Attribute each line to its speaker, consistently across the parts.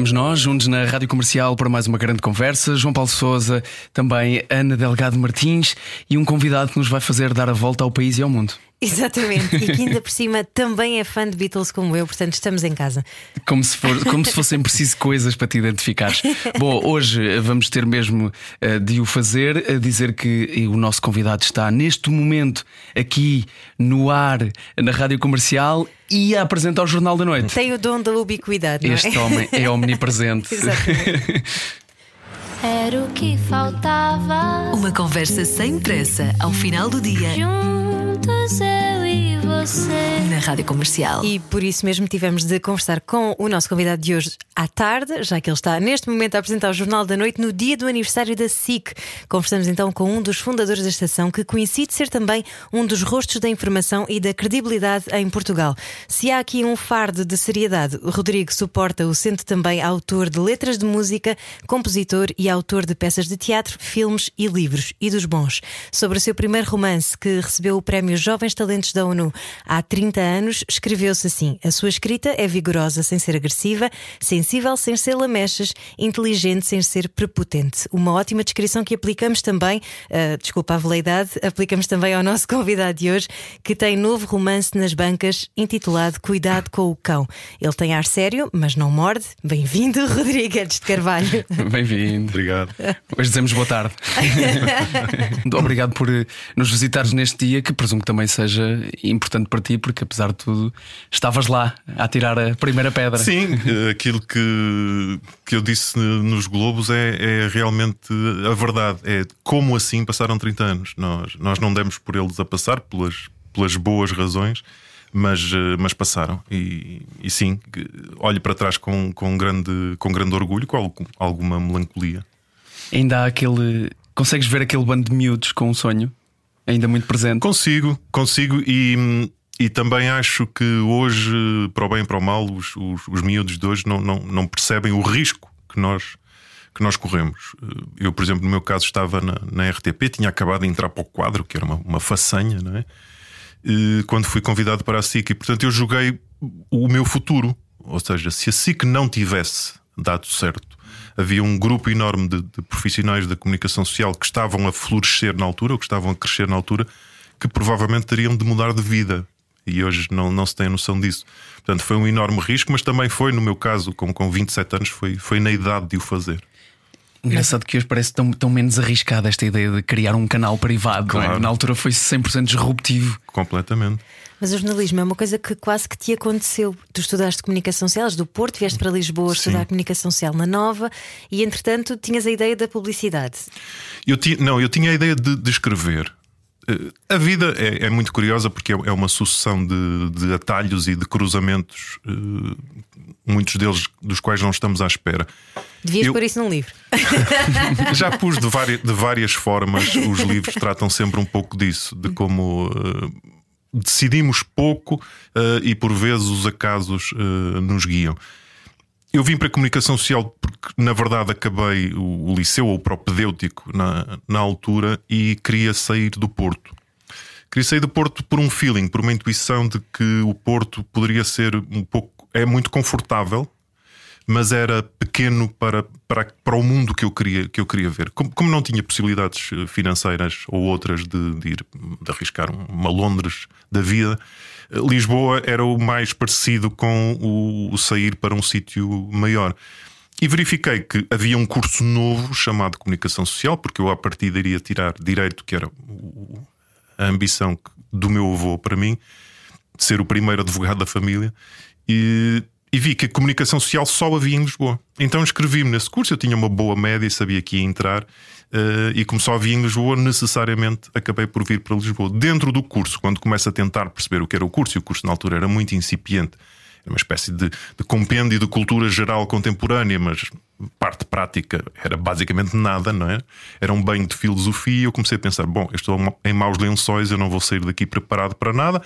Speaker 1: Aí vamos nós, juntos na Rádio Comercial para mais uma grande conversa. João Paulo Souza, também Ana Delgado Martins e um convidado que nos vai fazer dar a volta ao país e ao mundo.
Speaker 2: Exatamente, e que ainda por cima também é fã de Beatles como eu, portanto estamos em casa.
Speaker 1: Como se, for, como se fossem preciso coisas para te identificares. Bom, hoje vamos ter mesmo uh, de o fazer, a dizer que o nosso convidado está neste momento aqui no ar, na rádio comercial e a apresentar o Jornal da Noite.
Speaker 2: Tem o dom da ubiquidade. Não é?
Speaker 1: Este homem é omnipresente.
Speaker 2: Exatamente.
Speaker 3: Era o que faltava.
Speaker 4: Uma conversa sem pressa ao final do dia
Speaker 3: Juntos eu e você.
Speaker 4: na Rádio Comercial.
Speaker 2: E por isso mesmo tivemos de conversar com o nosso convidado de hoje à tarde, já que ele está neste momento a apresentar o Jornal da Noite no dia do aniversário da SIC. Conversamos então com um dos fundadores da estação, que coincide ser também um dos rostos da informação e da credibilidade em Portugal. Se há aqui um fardo de seriedade, o Rodrigo suporta-o, sendo também autor de letras de música, compositor e autor de peças de teatro, filmes e livros, e dos bons. Sobre o seu primeiro romance, que recebeu o prémio Jovens Talentos da ONU há 30 anos, escreveu-se assim: A sua escrita é vigorosa sem ser agressiva, sensível sem ser lamechas, inteligente sem ser prepotente. Uma ótima descrição que aplicamos também, ah, desculpa a veleidade, aplicamos também ao nosso convidado de hoje, que tem novo romance nas bancas intitulado Cuidado com o Cão. Ele tem ar sério, mas não morde. Bem-vindo, Rodrigues de Carvalho.
Speaker 1: Bem-vindo.
Speaker 5: Obrigado.
Speaker 1: Hoje dizemos boa tarde. Obrigado por eh, nos visitares neste dia, que presumo que também seja importante para ti, porque apesar de tudo, estavas lá a tirar a primeira pedra.
Speaker 5: Sim, eh, aquilo que, que eu disse nos Globos é, é realmente a verdade. É como assim passaram 30 anos. Nós, nós não demos por eles a passar pelas, pelas boas razões. Mas, eh, mas passaram e, e sim, olho para trás com, com, grande, com grande orgulho, com algum- alguma melancolia.
Speaker 1: Ainda há aquele. Consegues ver aquele bando de miúdos com um sonho? Ainda muito presente.
Speaker 5: Consigo, consigo e, e também acho que hoje, para o bem e para o mal, os, os, os miúdos de hoje não, não, não percebem o risco que nós, que nós corremos. Eu, por exemplo, no meu caso, estava na, na RTP, tinha acabado de entrar para o quadro, que era uma, uma façanha, não é? E quando fui convidado para a SIC, e portanto eu joguei o meu futuro. Ou seja, se a SIC não tivesse dado certo, havia um grupo enorme de, de profissionais da comunicação social que estavam a florescer na altura, ou que estavam a crescer na altura, que provavelmente teriam de mudar de vida. E hoje não, não se tem a noção disso. Portanto, foi um enorme risco, mas também foi, no meu caso, com, com 27 anos, foi, foi na idade de o fazer.
Speaker 1: Engraçado que hoje parece tão, tão menos arriscada esta ideia de criar um canal privado. é?
Speaker 5: Claro.
Speaker 1: Na altura foi 100% disruptivo.
Speaker 5: Completamente.
Speaker 2: Mas o jornalismo é uma coisa que quase que te aconteceu. Tu estudaste comunicação social, és do Porto, vieste para Lisboa
Speaker 5: Sim.
Speaker 2: estudar comunicação social na Nova e, entretanto, tinhas a ideia da publicidade.
Speaker 5: Eu ti, não, eu tinha a ideia de, de escrever. Eh, A vida é, é muito curiosa porque é é uma sucessão de, de atalhos e de cruzamentos, eh, muitos deles dos quais não estamos à espera.
Speaker 2: Devias
Speaker 5: Eu-
Speaker 2: pôr isso num livro.
Speaker 5: Já pus de, vari- de várias formas, os livros tratam sempre um pouco disso, de como eh, decidimos pouco eh, e por vezes os acasos eh, nos guiam. Eu vim para a comunicação social porque, na verdade, acabei o, o liceu ou o propedêutico na, na altura e queria sair do Porto. Queria sair do Porto por um feeling, por uma intuição de que o Porto poderia ser um pouco. É muito confortável, mas era pequeno para, para, para o mundo que eu queria, que eu queria ver. Como, como não tinha possibilidades eh, financeiras ou outras de, de ir de arriscar uma Londres da vida, eh, Lisboa era o mais parecido com o, o sair para um sítio maior. E verifiquei que havia um curso novo chamado Comunicação Social, porque eu à partida iria tirar direito, que era a ambição do meu avô para mim, de ser o primeiro advogado da família, e, e vi que a comunicação social só havia em Lisboa. Então inscrevi-me nesse curso, eu tinha uma boa média e sabia que ia entrar, eh, e como só havia em Lisboa, necessariamente acabei por vir para Lisboa. Dentro do curso, quando começo a tentar perceber o que era o curso, e o curso na altura era muito incipiente, Era uma espécie de, de compêndio de cultura geral contemporânea, mas parte prática era basicamente nada, não é? Era um banho de filosofia. E eu comecei a pensar: bom, eu estou em maus lençóis, eu não vou sair daqui preparado para nada.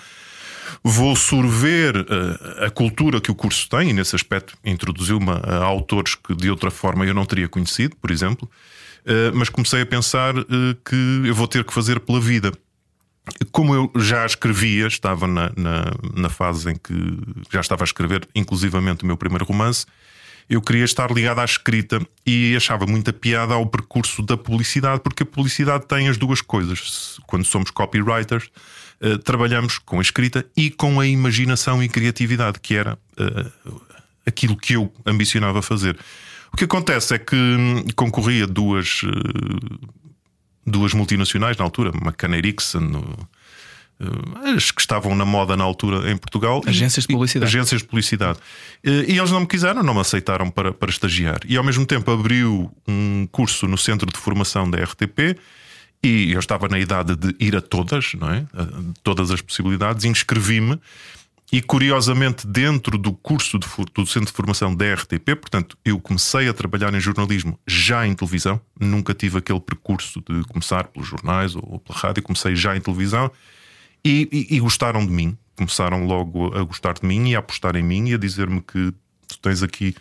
Speaker 5: Vou sorver uh, a cultura que o curso tem, e nesse aspecto introduziu-me a autores que de outra forma eu não teria conhecido, por exemplo. Uh, mas comecei a pensar uh, que eu vou ter que fazer pela vida. Como eu já escrevia, estava na, na, na, fase em que já estava a escrever, inclusivamente, o meu primeiro romance, eu queria estar ligado à escrita e achava muita piada ao percurso da publicidade, porque a publicidade tem as duas coisas. Quando somos copywriters, uh, trabalhamos com a escrita e com a imaginação e criatividade, que era uh, aquilo que eu ambicionava fazer. O que acontece é que concorria duas. Uh, duas multinacionais na altura, McCann Erickson, eh, as que estavam na moda na altura em Portugal.
Speaker 1: Agências de publicidade.
Speaker 5: E, agências de publicidade. Eh, e eles não me quiseram, não me aceitaram para, para estagiar. E ao mesmo tempo abriu um curso no centro de formação da RTP. E eu estava na idade de ir a todas, não é? A todas as possibilidades, inscrevi-me e curiosamente, dentro do curso de, do Centro de Formação da RTP, portanto, eu comecei a trabalhar em jornalismo já em televisão, nunca tive aquele percurso de começar pelos jornais ou pela rádio, comecei já em televisão e, e, e gostaram de mim. Começaram logo a gostar de mim e a apostar em mim e a dizer-me que tu tens aqui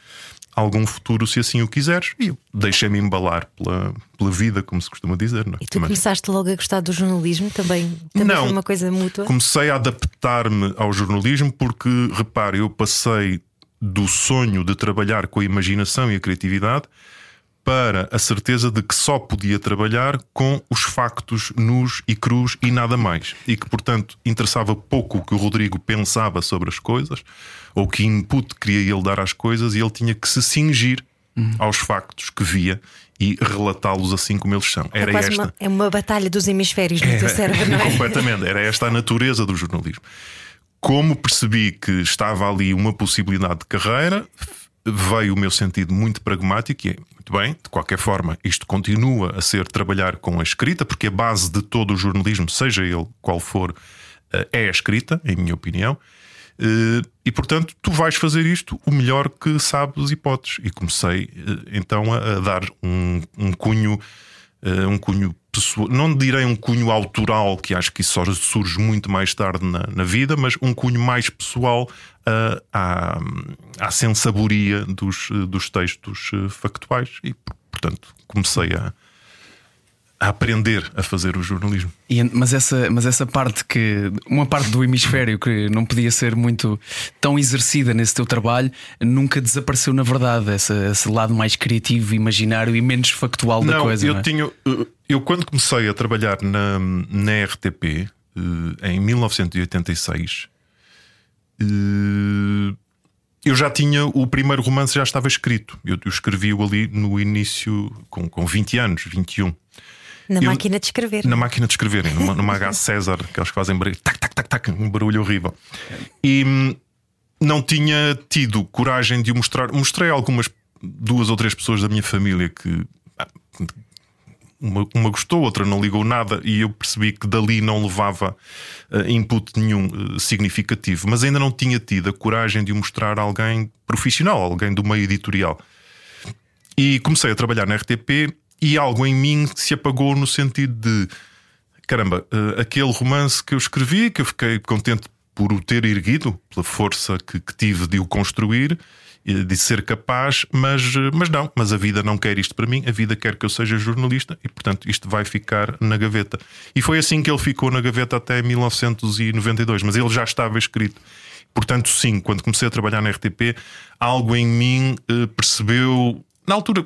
Speaker 5: algum futuro se assim o quiseres. E eu deixei-me embalar pela, pela vida, como se costuma dizer. Não é?
Speaker 2: E tu Mas... começaste logo a gostar do jornalismo também? Também
Speaker 5: não,
Speaker 2: foi uma coisa mútua?
Speaker 5: Comecei a adaptar-me ao jornalismo porque, repare, eu passei do sonho de trabalhar com a imaginação e a criatividade para a certeza de que só podia trabalhar com os factos nus e crus e nada mais. E que, portanto, interessava pouco o que o Rodrigo pensava sobre as coisas ou que input queria ele dar às coisas e ele tinha que se cingir uhum. aos factos que via e relatá-los assim como eles são.
Speaker 2: Era é esta. Uma, é uma batalha dos hemisférios no teu cérebro, não é?
Speaker 5: Completamente. Era esta a natureza do jornalismo. Como percebi que estava ali uma possibilidade de carreira, veio o meu sentido muito pragmático e é muito bem, de qualquer forma, isto continua a ser trabalhar com a escrita, porque a base de todo o jornalismo, seja ele qual for, eh, é a escrita, em minha opinião. Eh, e portanto, tu vais fazer isto o melhor que sabes podes. E comecei eh, então a, dar um, um cunho, um cunho pessoal, não direi um cunho autoral, que acho que isso só surge muito mais tarde na, na vida, mas um cunho mais pessoal à, à sensaboria dos, dos textos eh, factuais. E, portanto, comecei a, a aprender a fazer o jornalismo.
Speaker 1: E, mas, essa, mas essa parte que. Uma parte do hemisfério que não podia ser muito tão exercida nesse teu trabalho nunca desapareceu, na verdade. Essa, esse lado mais criativo, imaginário e menos factual da coisa.
Speaker 5: Eu,
Speaker 1: não é?
Speaker 5: tinha, eu, quando comecei a trabalhar na, na RTP, eh, em 1986, eh, eu já tinha o primeiro romance já estava escrito. Eu, eu escrevi-o ali no início, com, com 20 anos, 21.
Speaker 2: Na eu, máquina de escrever.
Speaker 5: Na máquina de escrever, numa, numa H César, que eles fazem barulho, tac, tac, tac, tac, um barulho horrível. E hum, não tinha tido coragem de o mostrar. Mostrei algumas, duas ou três pessoas da minha família que. Uma, uma gostou, outra não ligou nada, e eu percebi que dali não levava uh, input nenhum uh, significativo, mas ainda não tinha tido a coragem de o mostrar a alguém profissional, alguém do meio editorial. E comecei a trabalhar na RTP e algo em mim se apagou no sentido de caramba, uh, aquele romance que eu escrevi, que eu fiquei contente por o ter erguido, pela força que, que tive de o construir, de ser capaz, mas, mas não, mas a vida não quer isto para mim, a vida quer que eu seja jornalista e, portanto, isto vai ficar na gaveta. E foi assim que ele ficou na gaveta até 1992, mas ele já estava escrito. Portanto, sim, quando comecei a trabalhar na RTP, algo em mim eh, percebeu, na altura,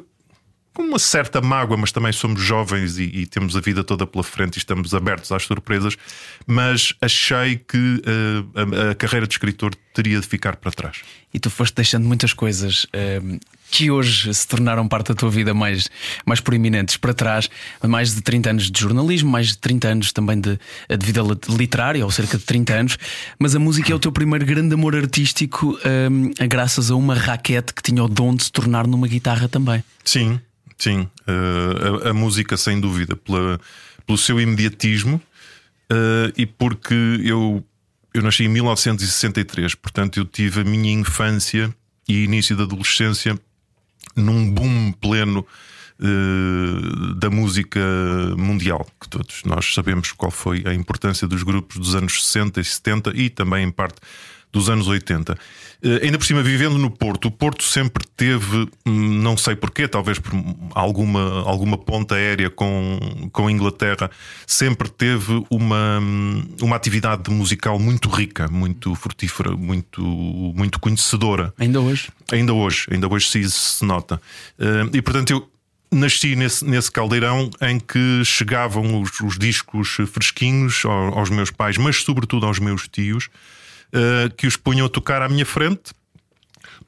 Speaker 5: com uma certa mágoa, mas também somos jovens e, e, temos a vida toda pela frente e estamos abertos às surpresas. Mas achei que uh, a, a, carreira de escritor teria de ficar para trás.
Speaker 1: E tu foste deixando muitas coisas uh, que hoje se tornaram parte da tua vida mais, mais proeminentes para trás. Mais de 30 anos de jornalismo, mais de 30 anos também de, de vida literária, ou cerca de 30 anos. Mas a música é o teu primeiro grande amor artístico, uh, graças a uma raquete que tinha o dom de se tornar numa guitarra também.
Speaker 5: Sim. Sim, uh, a, a, música, sem dúvida, pela, pelo seu imediatismo uh, e porque eu, eu nasci em 1963, portanto eu tive a minha infância e início da adolescência num boom pleno uh, da música mundial, que todos nós sabemos qual foi a importância dos grupos dos anos 60 e 70 e também em parte dos anos 80. Uh, ainda por cima, vivendo no Porto, o Porto sempre teve, hum, não sei porquê, talvez por alguma, alguma ponta aérea com, com a Inglaterra, sempre teve uma, hum, uma atividade musical muito rica, muito frutífera, muito, muito conhecedora.
Speaker 1: Ainda hoje?
Speaker 5: Ainda hoje, ainda hoje se, se nota. Uh, e portanto, eu nasci nesse, nesse caldeirão em que chegavam os, os discos fresquinhos aos, aos, meus pais, mas sobretudo aos meus tios, uh, que os punham a tocar à minha frente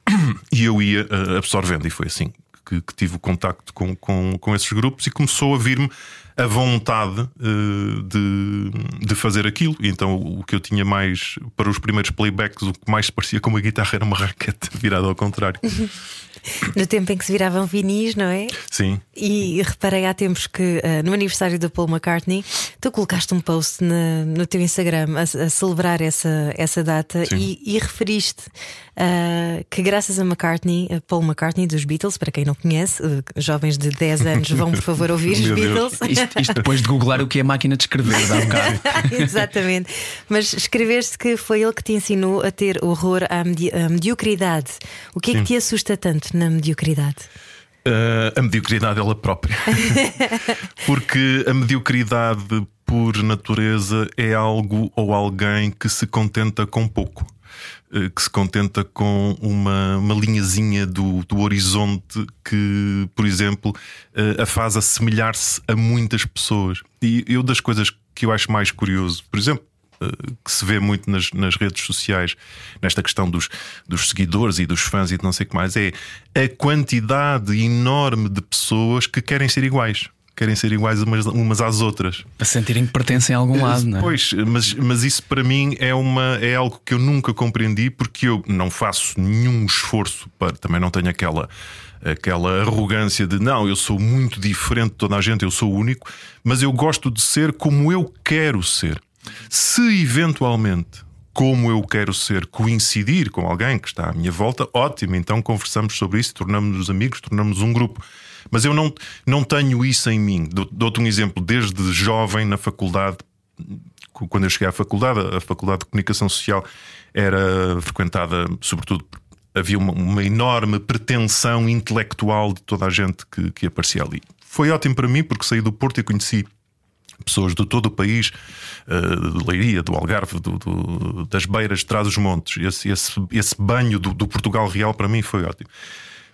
Speaker 5: e eu ia uh, absorvendo. E foi assim que, que, tive o contacto com, com, com esses grupos e começou a vir-me a vontade uh, de, de fazer aquilo. E então o que eu tinha mais para os primeiros playbacks, o que mais parecia com uma guitarra era uma raquete virada ao contrário.
Speaker 2: No tempo em que se viravam vinis, não é?
Speaker 5: Sim.
Speaker 2: E reparei há tempos que uh, no aniversário do Paul McCartney, tu colocaste um post na, no teu Instagram a, a, celebrar essa, essa data e, e, referiste uh, que graças a McCartney, a Paul McCartney dos Beatles, para quem não conhece, uh, jovens de 10 anos vão por favor ouvir os Beatles.
Speaker 1: Isto, isto, depois de googlar o que é máquina de escrever, dá um bocado.
Speaker 2: Exatamente. Mas escreveste que foi ele que te ensinou a ter horror à, medi à mediocridade. O que é Sim. que te assusta tanto na mediocridade?
Speaker 5: Uh, a mediocridade ela própria. Porque a mediocridade, por natureza, é algo ou alguém que se contenta com pouco. Eh, que se contenta com uma, uma linhazinha do, do horizonte que, por exemplo, eh, a faz assemelhar-se a muitas pessoas. E eu, das coisas que eu acho mais curioso, por exemplo, que se vê muito nas, nas redes sociais, nesta questão dos, dos seguidores e dos fãs e de não sei o que mais, é a quantidade enorme de pessoas que querem ser iguais querem ser iguais umas, umas às outras.
Speaker 1: Para sentirem que pertencem a algum lado, não é?
Speaker 5: Pois, mas, mas isso para mim é, uma, é algo que eu nunca compreendi porque eu não faço nenhum esforço para. Também não tenho aquela aquela arrogância de não, eu sou muito diferente de toda a gente, eu sou único, mas eu gosto de ser como eu quero ser. Se eventualmente, como eu quero ser, coincidir com alguém que está à minha volta, ótimo, então conversamos sobre isso, tornamos-nos amigos, tornamos um grupo. Mas eu não, não tenho isso em mim. Dou-te um exemplo, desde jovem na faculdade, quando eu cheguei à faculdade, a Faculdade de Comunicação Social era frequentada, sobretudo, havia uma, uma enorme pretensão intelectual de toda a gente que, que aparecia ali. Foi ótimo para mim porque saí do Porto e conheci pessoas de todo o país, uh, de Leiria, do Algarve, do, do, das beiras de trás dos montes. Esse, esse, esse banho do, do Portugal real para mim foi ótimo.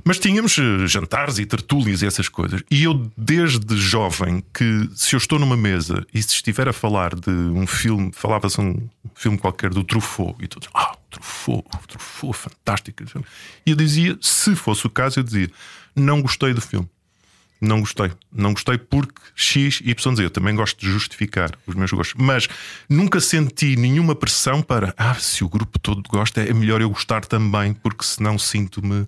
Speaker 5: Mas tínhamos eh, jantares e tertúlias e essas coisas. E eu, desde jovem, que se eu estou numa mesa e se estiver a falar de um filme, falava-se um filme qualquer do Truffaut, e todos, ah, Truffaut, Truffaut, fantástico. E eu dizia, se fosse o caso, eu dizia, não gostei do filme. Não gostei. Não gostei porque X, Y. Eu também gosto de justificar os meus gostos. Mas nunca senti nenhuma pressão para, ah, se o grupo todo gosta, é melhor eu gostar também, porque senão sinto-me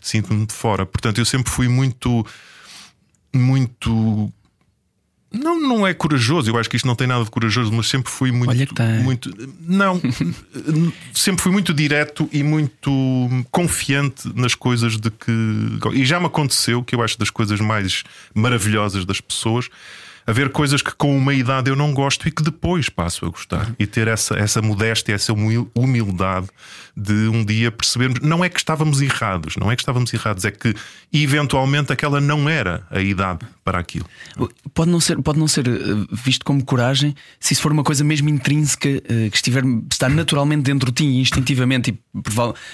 Speaker 5: sinto-me de fora. Portanto, eu sempre fui muito. Muito. Não, não é corajoso, eu acho que isto não tem nada de corajoso, mas sempre fui muito.
Speaker 1: Olha que tem.
Speaker 5: muito não, sempre fui muito direto e muito confiante nas coisas de que. E já me aconteceu, que eu acho das coisas mais maravilhosas das pessoas, haver coisas que com uma idade eu não gosto e que depois passo a gostar. E ter essa, essa modéstia, essa humildade de um dia percebermos, não é que estávamos errados, não é que estávamos errados, é que eventualmente aquela não era a idade para aquilo.
Speaker 1: Pode não ser, pode não ser eh, visto como coragem se isso for uma coisa mesmo intrínseca eh, que estiver, está naturalmente dentro de ti, instintivamente, e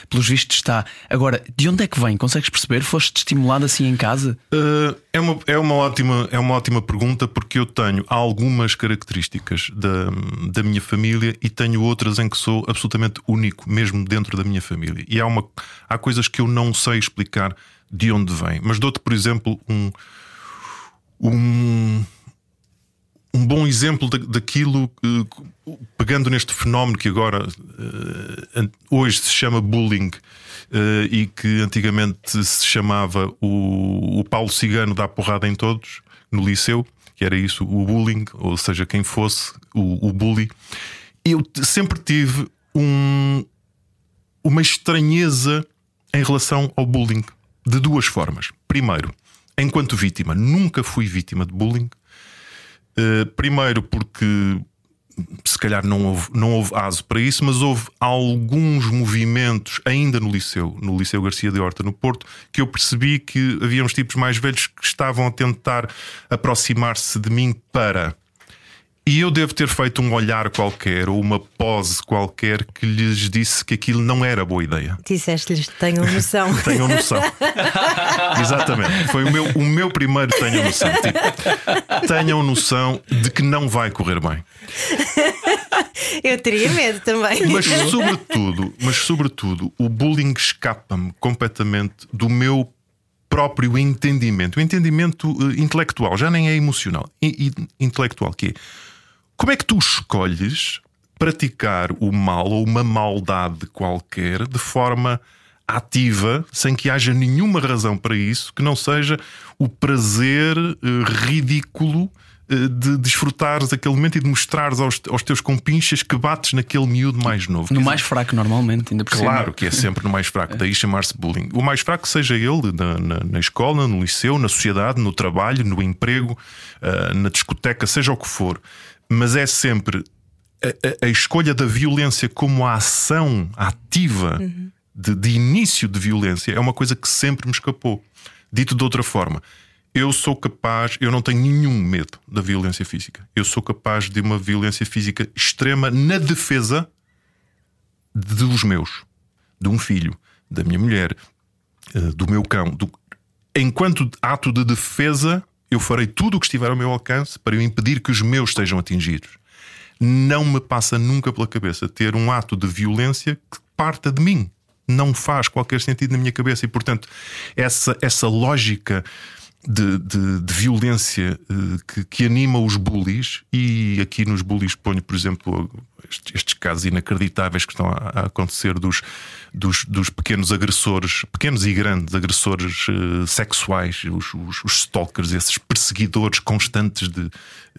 Speaker 1: pelos vistos está. Agora, de onde é que vem? Consegues perceber? Foste estimulado assim em casa?
Speaker 5: Uh, é, uma, é, uma ótima, é uma ótima pergunta porque eu tenho algumas características da, da minha família e tenho outras em que sou absolutamente único, mesmo dentro da minha família. E há, uma, há coisas que eu não sei explicar de onde vem. Mas dou-te, por exemplo, um, um, um bom exemplo daquilo, uh, pegando neste fenómeno que agora uh, hoje se chama bullying. Uh, e que antigamente se chamava o, o Paulo Cigano dá porrada em todos no liceu, que era isso, o bullying, ou seja, quem fosse o, o bully. eu sempre tive um- uma estranheza em relação ao bullying de duas formas. Primeiro, enquanto vítima, nunca fui vítima de bullying. Uh, primeiro, porque se calhar não houve, não houve aso para isso, mas houve alguns movimentos ainda no liceu, no Liceu Garcia de Horta, no Porto, que eu percebi que havia uns tipos mais velhos que estavam a tentar aproximar-se de mim para. E eu devo ter feito um olhar qualquer ou uma pose qualquer que lhes disse que aquilo não era boa ideia.
Speaker 2: Disseste-lhes tenham noção.
Speaker 5: Tenham noção. Exatamente. Foi o meu, o meu primeiro tenham noção. Tipo, tenham noção de que não vai correr bem.
Speaker 2: Eu teria medo também.
Speaker 5: Mas sobretudo, mas sobretudo, o bullying escapa-me completamente do meu próprio entendimento, o entendimento eh, intelectual, já nem é emocional, e, e intelectual que é. Como é que tu escolhes praticar o mal ou uma maldade qualquer de forma ativa, sem que haja nenhuma razão para isso, que não seja o prazer eh, ridículo eh, de desfrutares aquele momento e de mostrares aos, aos teus compinchas que bates naquele miúdo mais novo.
Speaker 1: No mais fraco, normalmente, ainda por cima.
Speaker 5: Claro que é sempre no mais fraco, daí chamar-se bullying. O mais fraco seja ele na, na- na escola, no liceu, na sociedade, no trabalho, no emprego, ah, na discoteca, seja o que for. Mas é sempre a, a- a escolha da violência como a ação ativa de, de início de violência é uma coisa que sempre me escapou. Dito de outra forma, eu sou capaz, eu não tenho nenhum medo da violência física. Eu sou capaz de uma violência física extrema na defesa dos meus, de um filho, da minha mulher, eh, do meu cão. do- Enquanto ato de defesa, eu farei tudo o que estiver ao meu alcance para eu impedir que os meus estejam atingidos. Não me passa nunca pela cabeça ter um ato de violência que parta de mim. Não faz qualquer sentido na minha cabeça e, portanto, essa, essa lógica de, de- de violência eh, que, que anima os bullies, e aqui nos bullies ponho, por exemplo, estes, casos inacreditáveis que estão a, acontecer dos, dos, dos pequenos agressores, pequenos e grandes agressores eh, sexuais, os, os- os stalkers, esses perseguidores constantes de,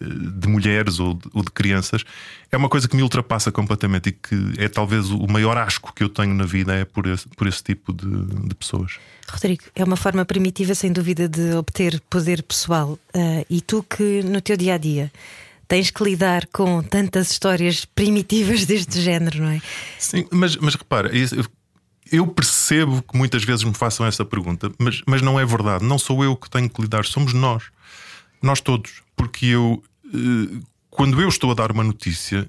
Speaker 5: eh, de mulheres ou de, ou de crianças, é uma coisa que me ultrapassa completamente e que é talvez o maior asco que eu tenho na vida é por esse, por esse tipo de, de pessoas.
Speaker 2: Rodrigo, é uma forma primitiva, sem dúvida, de obter poder pessoal. Ah, e tu que no teu dia a dia tens que lidar com tantas histórias primitivas deste género, não é?
Speaker 5: Sim, mas, mas repara, eu percebo que muitas vezes me façam essa pergunta, mas, mas não é verdade. Não sou eu que tenho que lidar, somos nós. Nós todos. Porque eu, eh, quando eu estou a dar uma notícia,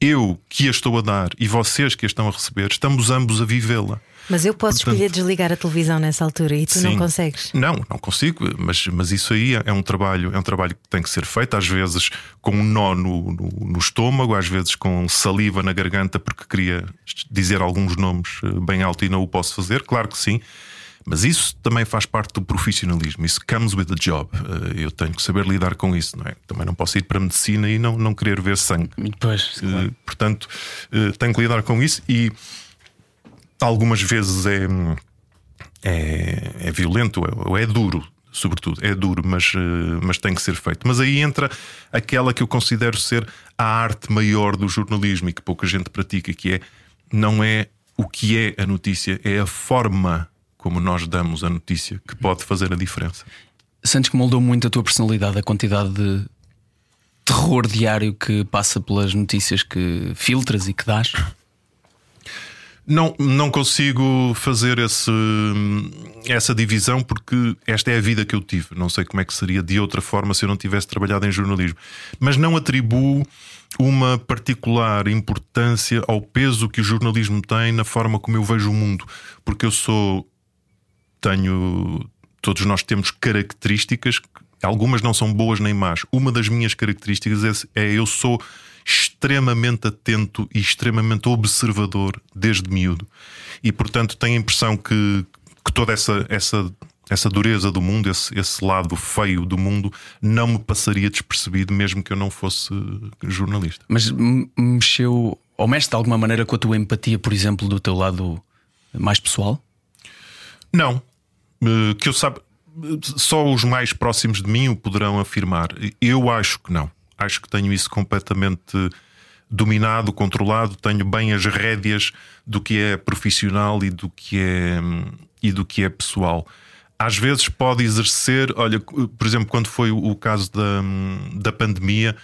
Speaker 5: eu que a estou a dar e vocês que a estão a receber, estamos ambos a vivê-la.
Speaker 2: Mas eu posso
Speaker 5: Portanto-
Speaker 2: escolher desligar a televisão nessa altura e tu não
Speaker 5: Sim.
Speaker 2: consegues.
Speaker 5: Não, não consigo, mas, mas isso aí é um trabalho, é um trabalho que tem que ser feito, às vezes com um nó no, no, no estômago, às vezes com saliva na garganta, porque queria dizer alguns nomes eh, bem alto e não o posso fazer, claro que sim. Mas isso também faz parte do profissionalismo. Isso comes with the job. Eh, Eu tenho que saber lidar com isso, não é? Também não posso ir para a medicina e não, não querer ver sangue.
Speaker 1: Depois,
Speaker 5: Eh, Portanto, eh, tenho que lidar com isso e algumas vezes é, é, é violento ou é duro, sobretudo, é duro, mas, eh, mas tem que ser feito. Mas aí entra aquela que eu considero ser a arte maior do jornalismo e que pouca gente pratica, que é não é o que é a notícia, é a forma como nós damos a notícia que pode fazer a diferença.
Speaker 1: Sentes que moldou muito a tua personalidade, a quantidade de terror diário que passa pelas notícias que filtras e que dás?
Speaker 5: Não, não consigo fazer esse, essa divisão porque esta é a vida que eu tive. Não sei como é que seria de outra forma se eu não tivesse trabalhado em jornalismo. Mas não atribuo uma particular importância ao peso que o jornalismo tem na forma como eu vejo o mundo. Porque eu sou. Tenho. Todos nós temos características, algumas não são boas nem más. Uma das minhas características é, é eu sou extremamente atento e extremamente observador desde miúdo. E portanto tenho a impressão que, que toda essa, essa, essa dureza do mundo, esse, esse lado feio do mundo, não me passaria despercebido mesmo que eu não fosse jornalista.
Speaker 1: Mas mexeu ou mexe de alguma maneira com a tua empatia, por exemplo, do teu lado mais pessoal?
Speaker 5: Não. Eh, Que eu sabe, só os mais próximos de mim o poderão afirmar. Eu acho que não. Acho que tenho isso completamente dominado, controlado, tenho bem as rédeas do que é profissional e do que é, e do que é pessoal. Às vezes pode exercer, olha, por exemplo, quando foi o caso da, da pandemia,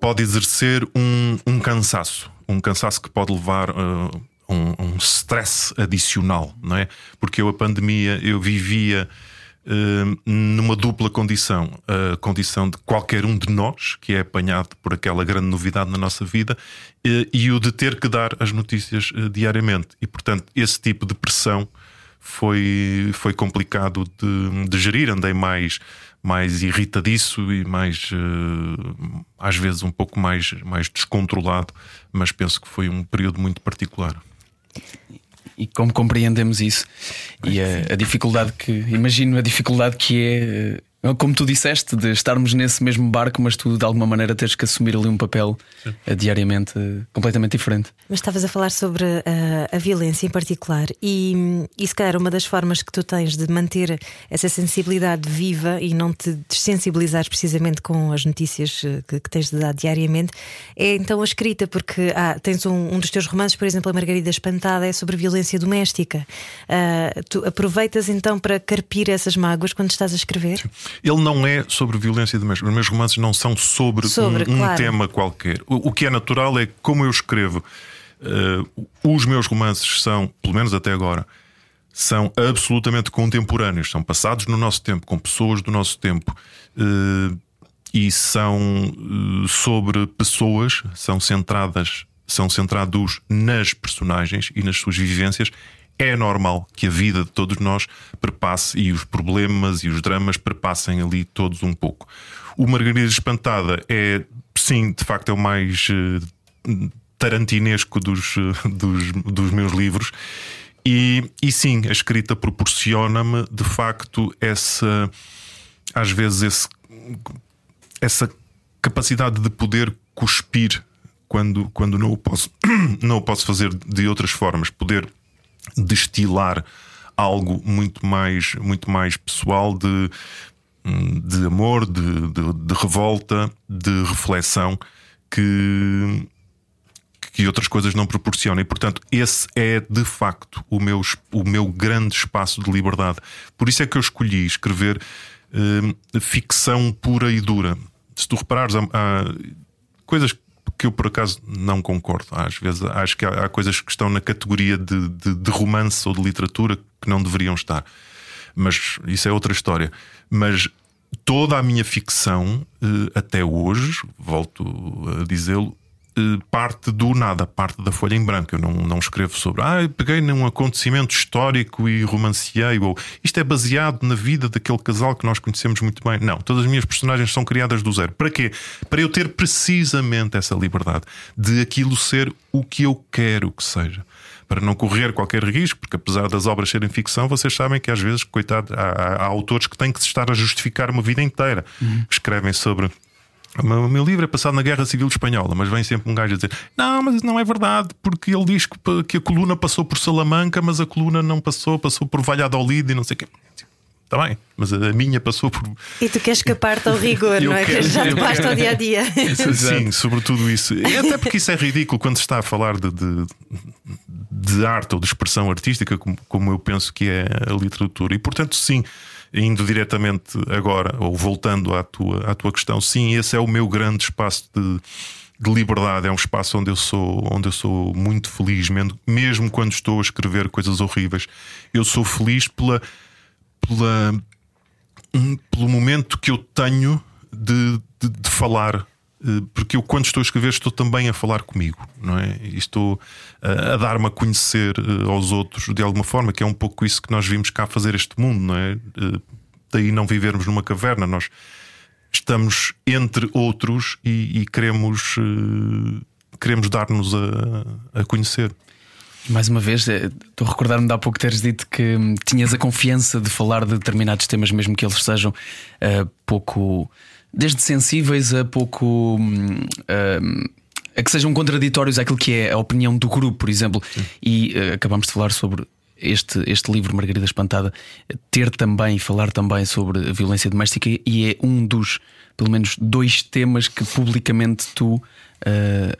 Speaker 5: pode exercer um, um cansaço, um cansaço que pode levar uh, um, um stress adicional, não é? Porque eu a pandemia eu vivia numa dupla condição, a condição de qualquer um de nós que é apanhado por aquela grande novidade na nossa vida uh, e o de ter que dar as notícias uh, diariamente e portanto esse tipo de pressão foi, foi complicado de, de gerir. Andei mais, mais irritadiço e mais, às vezes, um pouco mais, mais descontrolado, mas penso que foi um período muito particular.
Speaker 1: E como compreendemos isso. E a, a dificuldade que imagino a dificuldade que é como tu disseste, de estarmos nesse mesmo barco, mas tu de alguma maneira teres que assumir ali um papel uh, diariamente uh, completamente diferente.
Speaker 2: Mas estavas a falar sobre uh, a violência em particular, e, e se calhar uma das formas que tu tens de manter essa sensibilidade viva e não te desensibilizares precisamente com as notícias que, que, tens de dar diariamente é então a escrita, porque ah, tens um, um, dos teus romances, por exemplo, A Margarida Espantada, é sobre violência doméstica. tu aproveitas então para carpir essas mágoas quando estás a escrever? Sim.
Speaker 5: Ele não é sobre violência doméstica. Os meus romances não são sobre, sobre um, claro. tema qualquer. O, o, que é natural é como eu escrevo. Uh, os meus romances são, pelo menos até agora, são absolutamente contemporâneos, são passados no nosso tempo, com pessoas do nosso tempo. Uh, e são uh, sobre pessoas, são centradas, são centrados nas personagens e nas suas vivências é normal que a vida de todos nós perpasse e os problemas e os dramas perpassem ali todos um pouco. O Margarida Espantada é, sim, de facto, é o mais uh, tarantinesco dos, uh, dos, dos, meus livros. E, e sim, a escrita proporciona-me, de facto, essa, às vezes, esse, essa capacidade de poder cuspir quando, quando não, o posso, não o posso fazer de outras formas, poder destilar algo muito mais, muito mais pessoal de, de amor, de, de, de revolta, de reflexão que, que outras coisas não proporcionam. E, portanto, esse é de facto o meu, o meu grande espaço de liberdade. Por isso é que eu escolhi escrever uh, ficção pura e dura. Se tu reparares, há, há coisas que eu por acaso não concordo. Às vezes acho que há, há coisas que estão na categoria de, de, de, romance ou de literatura que não deveriam estar. Mas isso é outra história. Mas toda a minha ficção, eh, até hoje, volto a dizê-lo, parte do nada, parte da folha em branco. Eu não, não escrevo sobre, ah, peguei num acontecimento histórico e romanciei, ou isto é baseado na vida daquele casal que nós conhecemos muito bem. Não, todas as minhas personagens são criadas do zero. Para quê? Para eu ter precisamente essa liberdade de aquilo ser o que eu quero que seja para não correr qualquer risco, porque apesar das obras serem ficção, vocês sabem que às vezes, coitado, há, há autores que têm que se estar a justificar uma vida inteira. Uhum. Escrevem sobre o meu livro é passado na Guerra Civil Espanhola, mas vem sempre um gajo a dizer: Não, mas isso não é verdade, porque ele diz que, que a coluna passou por Salamanca, mas a coluna não passou, passou por Valladolid e não sei o quê. Está bem, mas a minha passou por.
Speaker 2: E tu queres escapar-te ao rigor, não é? Quero, Já te basta ao dia a dia.
Speaker 5: Sim, sobretudo isso. E até porque isso é ridículo quando se está a falar de, de, de arte ou de expressão artística, como, como eu penso que é a literatura. E portanto, sim indo diretamente agora, ou voltando à tua, à tua questão, sim, esse é o meu grande espaço de, de liberdade. É um espaço onde eu sou, onde eu sou muito feliz, mesmo quando estou a escrever coisas horríveis. Eu sou feliz pela, pela, pelo momento que eu tenho de, de, de falar porque eu, quando estou a escrever, estou também a falar comigo, não é? E estou a, a dar-me a conhecer eh, aos outros de alguma forma, que é um pouco isso que nós vimos cá fazer este mundo, não é? Eh, daí não vivermos numa caverna, nós estamos entre outros e, e queremos, queremos dar-nos a, a conhecer.
Speaker 1: Mais uma vez, estou a recordar-me de há pouco teres dito que hum, tinhas a confiança de falar de determinados temas, mesmo que eles sejam uh, pouco desde sensíveis a pouco. Uh, a que sejam contraditórios àquilo que é a opinião do grupo, por exemplo. Sim. E uh, acabamos de falar sobre este, este livro, Margarida Espantada, ter também, falar também sobre a violência doméstica, e é um dos, pelo menos, dois temas que publicamente tu uh,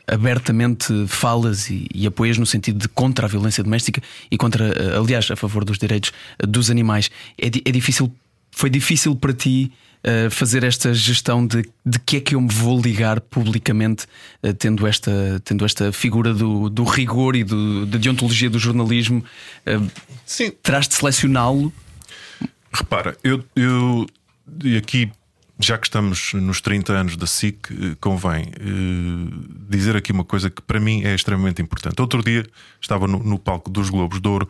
Speaker 1: abertamente falas e, e, apoias no sentido de contra a violência doméstica e contra, uh, aliás, a favor dos direitos dos animais. É, é difícil, foi difícil para ti uh, fazer esta gestão de, de que é que eu me vou ligar publicamente, uh, tendo, esta, tendo esta figura do, do rigor e do, da deontologia do jornalismo. Uh, Sim. Terás de selecioná-lo?
Speaker 5: Repara, eu, eu e aqui já que estamos nos 30 anos da SIC, convém dizer aqui uma coisa que para mim é extremamente importante. Outro dia estava no, no palco dos Globos de Ouro,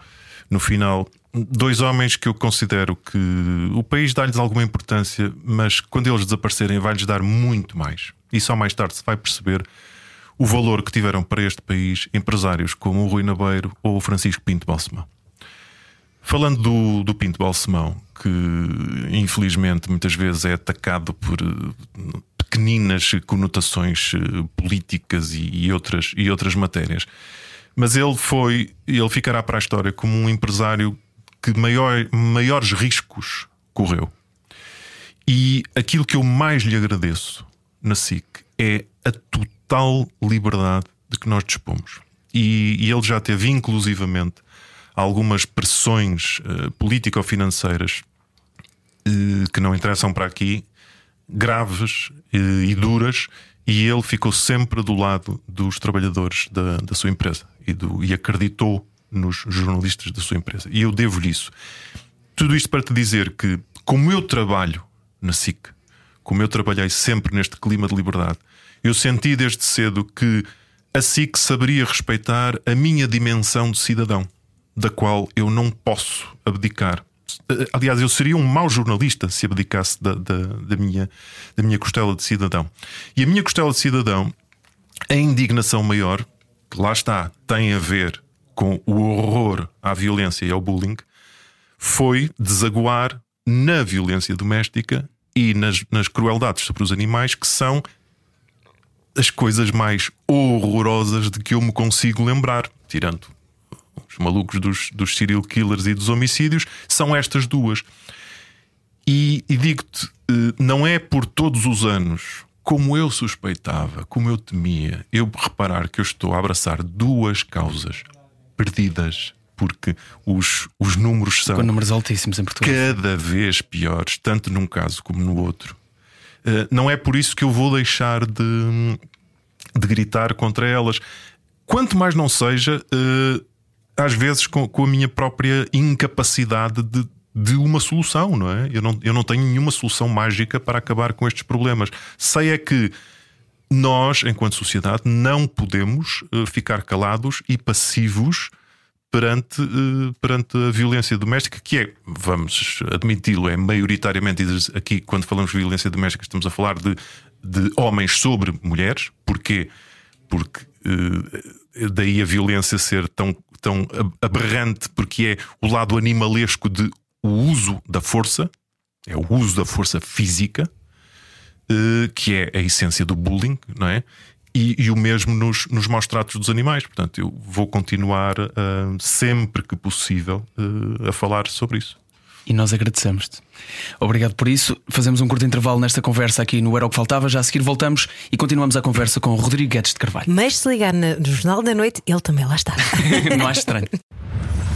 Speaker 5: no final dois homens que eu considero que o país dá-lhes alguma importância, mas quando eles desaparecerem, vai-lhes dar muito mais. E só mais tarde se vai perceber o valor que tiveram para este país empresários como o Rui Nabeiro ou o Francisco Pinto Balsemão. Falando do, do Pinto Balsemão, que infelizmente muitas vezes é atacado por eh, pequeninas conotações eh, políticas e, e outras, e outras matérias. Mas ele foi, ele ficará para a história como um empresário que maior, maiores riscos correu. E aquilo que eu mais lhe agradeço na SIC é a total liberdade de que nós dispomos. E, e ele já teve, inclusivamente, algumas pressões uh, político-financeiras uh, que não interessam para aqui, graves uh, e duras, e ele ficou sempre do lado dos trabalhadores da, da sua empresa e, do, e acreditou nos jornalistas da sua empresa. E eu devo-lhe isso. Tudo isto para te dizer que, como eu trabalho na SIC, como eu trabalhei sempre neste clima de liberdade, eu senti desde cedo que a SIC saberia respeitar a minha dimensão de cidadão, da qual eu não posso abdicar. Aliás, eu seria um mau jornalista se abdicasse da, da, da, minha, da minha costela de cidadão. E a minha costela de cidadão, a indignação maior, que lá está, tem a ver com o horror à violência e ao bullying foi desaguar na violência doméstica e nas, nas crueldades sobre os animais, que são as coisas mais horrorosas de que eu me consigo lembrar, tirando os malucos dos, dos serial killers e dos homicídios, são estas duas. E, e digo-te, eh, não é por todos os anos, como eu suspeitava, como eu temia, eu reparar que eu estou a abraçar duas causas perdidas, porque os, os números são
Speaker 1: Com números altíssimos em Portugal.
Speaker 5: cada vez piores, tanto num caso como no outro. Uh, não é por isso que eu vou deixar de, de gritar contra elas. Quanto mais não seja, uh, às vezes com, com, a minha própria incapacidade de, de uma solução, não é? Eu não, eu não tenho nenhuma solução mágica para acabar com estes problemas. Sei é que nós, enquanto sociedade, não podemos uh, ficar calados e passivos perante, uh, perante a violência doméstica, que é, vamos admiti-lo, é maioritariamente aqui, quando falamos de violência doméstica, estamos a falar de, de homens sobre mulheres. Porquê? Porque uh, daí a violência ser tão, tão aberrante, porque é o lado animalesco de o uso da força, é o uso da força física que é a essência do bullying, não é? E, e, o mesmo nos, nos maus tratos dos animais. Portanto, eu vou continuar uh, sempre que possível uh, a falar sobre isso.
Speaker 1: E nós agradecemos-te. Obrigado por isso. Fazemos um curto intervalo nesta conversa aqui no Era o que Faltava. Já a seguir voltamos e continuamos a conversa com o Rodrigo Guedes de Carvalho.
Speaker 2: Mas se ligar no Jornal da Noite, ele também lá está.
Speaker 1: Não acho estranho.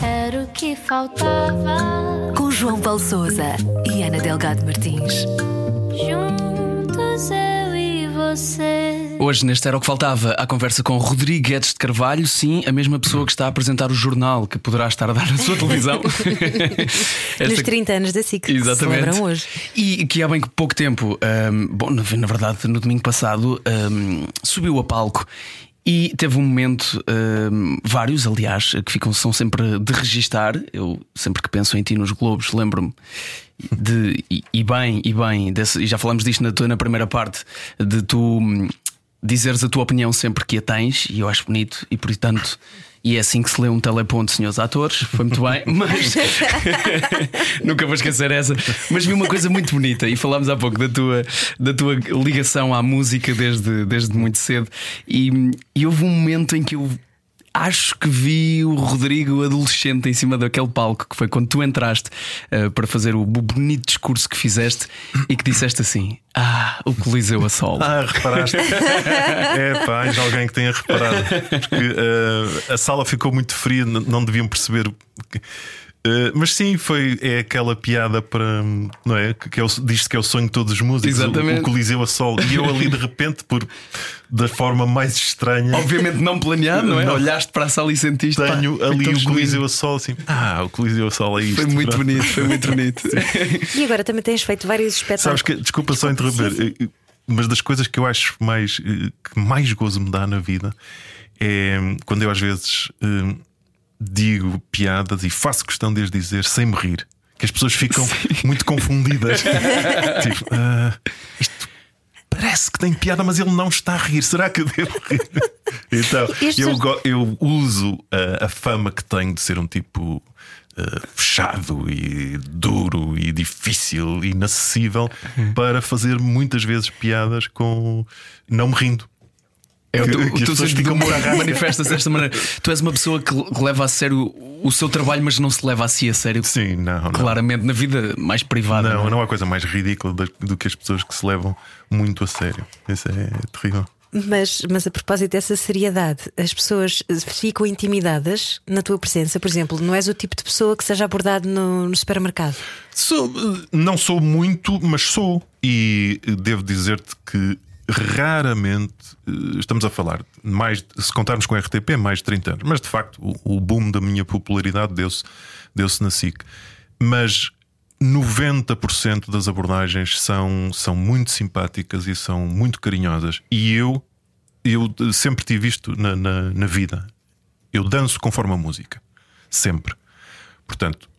Speaker 3: Era o que faltava.
Speaker 4: Com João Paulo Souza e Ana Delgado Martins.
Speaker 3: Juntos eu e você.
Speaker 1: Hoje, neste Era o que Faltava, a conversa com Rodrigues de Carvalho, sim, a mesma pessoa que está a apresentar o jornal que poderá estar a dar na sua televisão.
Speaker 2: Esta... Nos 30 anos da SIC,
Speaker 1: Exatamente.
Speaker 2: Que hoje.
Speaker 1: E que há bem pouco tempo, um, bom, na, na, verdade, no domingo passado, um, subiu a palco e teve um momento, um, vários, aliás, que ficam, são sempre de registar. Eu sempre que penso em ti nos Globos, lembro-me de, e, e, bem, e bem, desse, e já falamos disto na, na primeira parte, de tu hum, dizeres a tua opinião sempre que a tens, e eu acho bonito, e portanto. E é assim que se lê um teleponto, senhores atores. Foi muito bem, mas nunca vou esquecer essa. Mas vi uma coisa muito bonita e falámos há pouco da tua, da tua ligação à música desde, desde muito cedo. E, e houve um momento em que eu acho que vi o Rodrigo adolescente em cima daquele palco que foi quando tu entraste uh, para fazer o bonito discurso que fizeste e que disseste assim: Ah, o Coliseu a sol.
Speaker 5: Ah, reparaste? é pá, há alguém que tenha reparado. Porque uh, a sala ficou muito fria, não deviam perceber. Que... Uh, mas sim, foi é aquela piada para não é que é diz-se que é o sonho de todos os músicos, Exatamente. O, o Coliseu a sol. E eu ali de repente, por da forma mais estranha,
Speaker 1: obviamente não planeado, não é? Não. Olhaste para a sala e sentiste
Speaker 5: tenho pá, ali o Coliseu a sol assim. Ah, o Coliseu a sol é isto.
Speaker 1: Foi muito pronto. bonito, foi muito bonito.
Speaker 2: e agora também tens feito vários espetáculos.
Speaker 5: Sabes que, desculpa, desculpa só interromper, sim. Eh, mas das coisas que eu acho mais eh, que mais gozo me dá na vida é quando eu às vezes digo piadas e faço questão de as dizer sem me rir. Que as pessoas ficam Sim. muito confundidas. tipo, uh, isto parece que tem piada, mas ele não está a rir. Será que eu devo rir? então, eu, eu uso a, a fama que tenho de ser um tipo Uh, fechado e duro e difícil e inacessível uhum. para fazer muitas vezes piadas com não me rindo.
Speaker 1: É que, o, que tu humor manifestas desta maneira. Tu és uma pessoa que leva a sério o seu trabalho, mas não se leva a si a sério.
Speaker 5: Sim, não.
Speaker 1: Claramente, não. na vida mais privada.
Speaker 5: Não, não, não há coisa mais ridícula do que as pessoas que se levam muito a sério. Isso é terrível.
Speaker 2: Mas, mas a propósito dessa seriedade, as pessoas ficam intimidadas na tua presença? Por exemplo, não és o tipo de pessoa que seja abordado no, no supermercado?
Speaker 5: Sou, não sou muito, mas sou. E devo dizer-te que raramente eh, estamos a falar, mais, se contarmos com RTP, mais de 30 anos, mas de facto o, o boom da minha popularidade deu-se deu na SIC. Mas 90% das abordagens são, são muito simpáticas e são muito carinhosas. E eu, eu sempre tive isto na, na, na vida. Eu danço conforme a música. Sempre. Portanto,